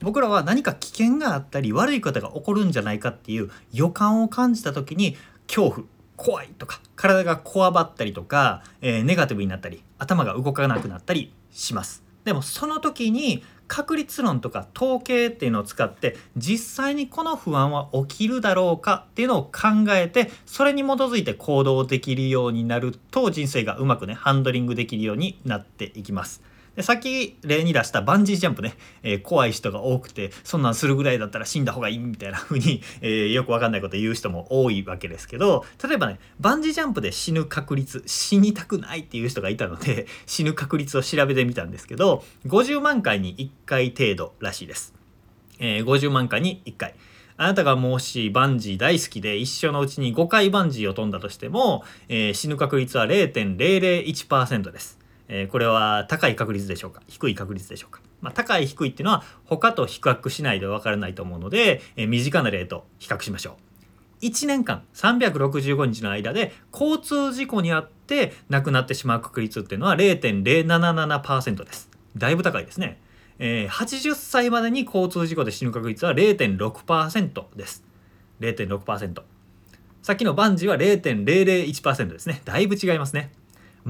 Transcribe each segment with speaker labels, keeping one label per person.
Speaker 1: 僕らは何か危険があったり悪いことが起こるんじゃないかっていう予感を感じた時に恐怖怖いとか体がこわばったりとか、えー、ネガティブになったり頭が動かなくなったりしますでもその時に確率論とか統計っていうのを使って実際にこの不安は起きるだろうかっていうのを考えてそれに基づいて行動できるようになると人生がうまくねハンドリングできるようになっていきます。でさっき例に出したバンジージャンプね、えー、怖い人が多くてそんなんするぐらいだったら死んだ方がいいみたいな風に、えー、よくわかんないこと言う人も多いわけですけど例えばねバンジージャンプで死ぬ確率死にたくないっていう人がいたので 死ぬ確率を調べてみたんですけど50万回に1回程度らしいです。えー、50万回に1回。あなたがもしバンジー大好きで一生のうちに5回バンジーを飛んだとしても、えー、死ぬ確率は0.001%です。え、これは高い確率でしょうか？低い確率でしょうか、まあ、高い低いっていうのは他と比較しないとわからないと思うので、え、身近な例と比較しましょう。1年間365日の間で交通事故にあって亡くなってしまう確率っていうのは0.077%です。だいぶ高いですね、えー、80歳までに交通事故で死ぬ確率は0.6%です。0.6%さっきのバンジーは0.001%ですね。だいぶ違いますね。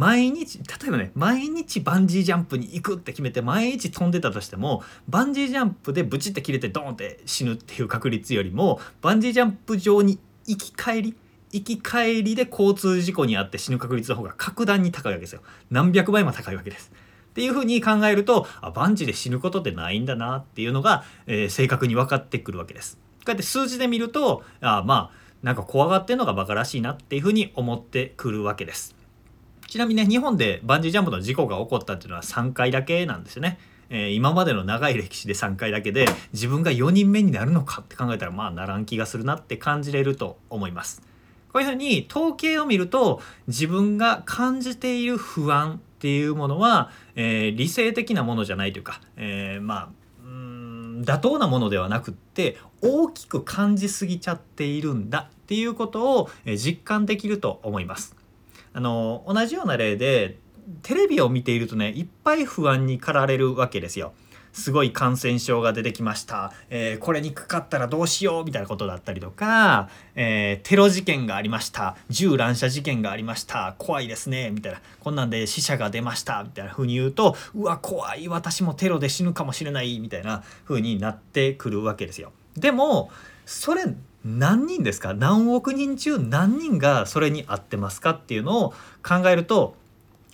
Speaker 1: 毎日例えばね毎日バンジージャンプに行くって決めて毎日飛んでたとしてもバンジージャンプでブチって切れてドーンって死ぬっていう確率よりもバンジージャンプ場に行き帰り行き帰りで交通事故に遭って死ぬ確率の方が格段に高いわけですよ。何百倍も高いわけです。っていうふうに考えるとあバンジーで死ぬことってないんだなっていうのが、えー、正確に分かってくるわけです。こうやって数字で見るとあまあなんか怖がってんのがバカらしいなっていうふうに思ってくるわけです。ちなみにね日本でバンジージャンプの事故が起こったっていうのは3回だけなんですよね。えー、今までの長い歴史で3回だけで自分が4人目になるのかって考えたらまあならん気がするなって感じれると思います。こういうふうに統計を見ると自分が感じている不安っていうものは、えー、理性的なものじゃないというか、えー、まあ妥当なものではなくって大きく感じすぎちゃっているんだっていうことを実感できると思います。あの同じような例でテレビを見ているとねいっぱい不安に駆られるわけですよ。すごい感染症が出てきました、えー、これにかかったらどうしようみたいなことだったりとか、えー、テロ事件がありました。銃乱射事件がありました。怖いですねみたいな。こんなんで死者が出ましたみたいな風に言うとうわ怖い。私もテロで死ぬかもしれないみたいな風になってくるわけですよ。でもそれ何人ですか？何億人中何人がそれに合ってますかっていうのを考えると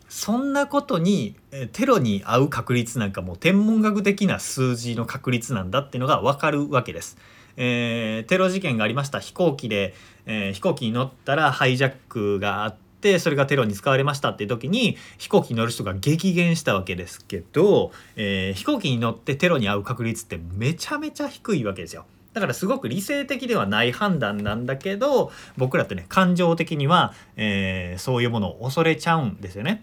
Speaker 1: そんなことにテロに合う確率なんかもう天文学的な数字の確率なんだっていうのが分かるわけです。えー、テロ事件がありました飛行機で、えー、飛行機に乗ったらハイジャックがあってそれがテロに使われましたっていう時に飛行機に乗る人が激減したわけですけど、えー、飛行機に乗ってテロに遭う確率ってめちゃめちゃ低いわけですよ。だからすごく理性的ではない判断なんだけど僕らってね感情的には、えー、そういうものを恐れちゃうんですよね。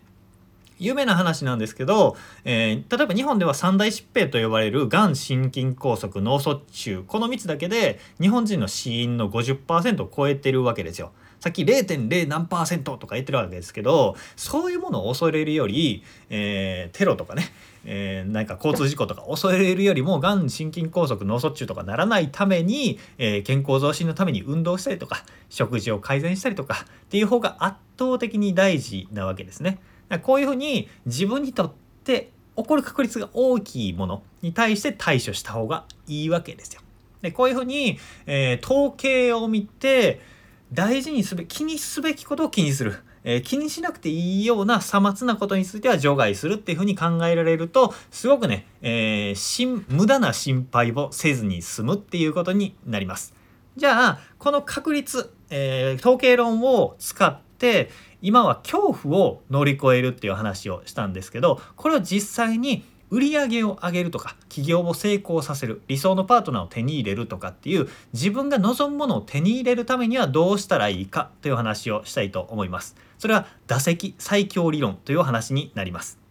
Speaker 1: 有名な話なんですけど、えー、例えば日本では三大疾病と呼ばれるがん心筋梗塞脳卒中この3つだけで日本人の死因の50%を超えてるわけですよ。さっき0.0何パーセントとか言ってるわけですけどそういうものを恐れるより、えー、テロとかね、えー、なんか交通事故とか恐れるよりもがん心筋梗塞脳卒中とかならないために、えー、健康増進のために運動したりとか食事を改善したりとかっていう方が圧倒的に大事なわけですね。こういうふうに自分にとって起こる確率が大きいものに対して対処した方がいいわけですよ。でこういうふうに、えー、統計を見て大事にすべ気にすべきことを気にする。えー、気にしなくていいようなさまつなことについては除外するっていうふうに考えられるとすごくね、えー、無駄な心配をせずに済むっていうことになります。じゃあこの確率、えー、統計論を使って今は恐怖を乗り越えるっていう話をしたんですけどこれを実際に売り上げを上げるとか企業を成功させる理想のパートナーを手に入れるとかっていう自分が望むものを手に入れるためにはどうしたらいいかという話をしたいと思います。それは打席最強理論という話になります。